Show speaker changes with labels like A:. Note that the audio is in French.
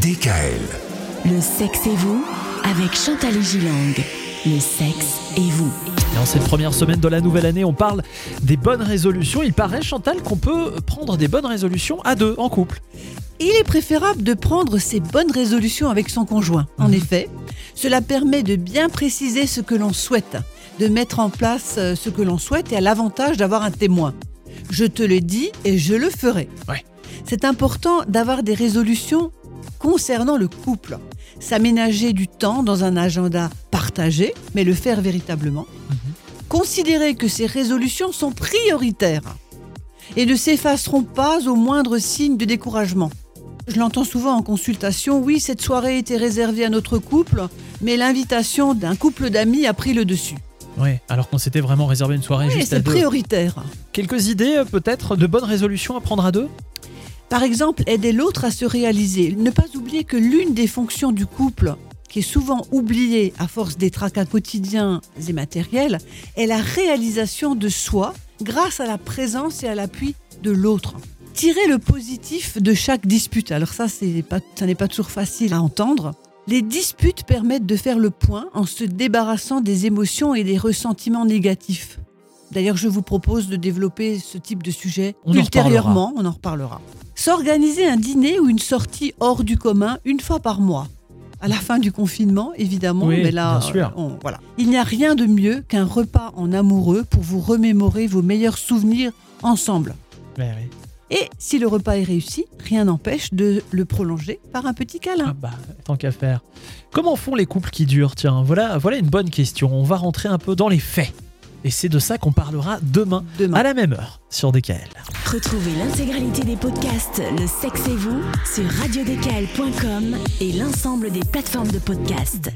A: DKL.
B: Le sexe et vous avec Chantal Gilang. Le sexe et vous.
C: Et en cette première semaine de la nouvelle année, on parle des bonnes résolutions. Il paraît, Chantal, qu'on peut prendre des bonnes résolutions à deux, en couple.
D: Il est préférable de prendre ces bonnes résolutions avec son conjoint. En
C: Mhm.
D: effet, cela permet de bien préciser ce que l'on souhaite, de mettre en place euh, ce que l'on souhaite et à l'avantage d'avoir un témoin. Je te le dis et je le ferai.
C: Ouais.
D: C'est important d'avoir des résolutions concernant le couple. S'aménager du temps dans un agenda partagé, mais le faire véritablement. Considérer que ces résolutions sont prioritaires et ne s'effaceront pas au moindre signe de découragement. Je l'entends souvent en consultation, oui, cette soirée était réservée à notre couple, mais l'invitation d'un couple d'amis a pris le dessus.
C: Ouais, alors qu'on s'était vraiment réservé une soirée
D: Oui,
C: juste à
D: c'est
C: deux.
D: prioritaire.
C: Quelques idées, euh, peut-être, de bonnes résolutions à prendre à deux?
D: Par exemple, aider l'autre à se réaliser. Ne pas oublier que l'une des fonctions du couple, qui est souvent oubliée à force des tracas quotidiens et matériels, est la réalisation de soi grâce à la présence et à l'appui de l'autre. Tirer le positif de chaque dispute. Alors ça, pas, ça n'est pas toujours facile à entendre. Les disputes permettent de faire le point en se débarrassant des émotions et des ressentiments négatifs. D'ailleurs, je vous propose de développer ce type de sujet
C: On en
D: ultérieurement. On en reparlera. S'organiser un dîner ou une sortie hors du commun une fois par mois. À la fin du confinement, évidemment,
C: Oui,
D: mais là,
C: bien sûr.
D: on- voilà. Il n'y a rien de mieux qu'un repas en amoureux pour vous remémorer vos meilleurs souvenirs ensemble. Et si le repas est réussi, rien n'empêche de le prolonger par un petit câlin.
C: Ah bah, tant qu'à faire. Comment font les couples qui durent? Tiens, voilà, voilà une bonne question. On va rentrer un peu dans les faits. Et c'est de ça qu'on parlera demain,
D: Demain.
C: à la même heure, sur DKL.
B: Retrouvez l'intégralité des podcasts Le sexe et vous sur radiodkl.com et l'ensemble des plateformes de podcasts.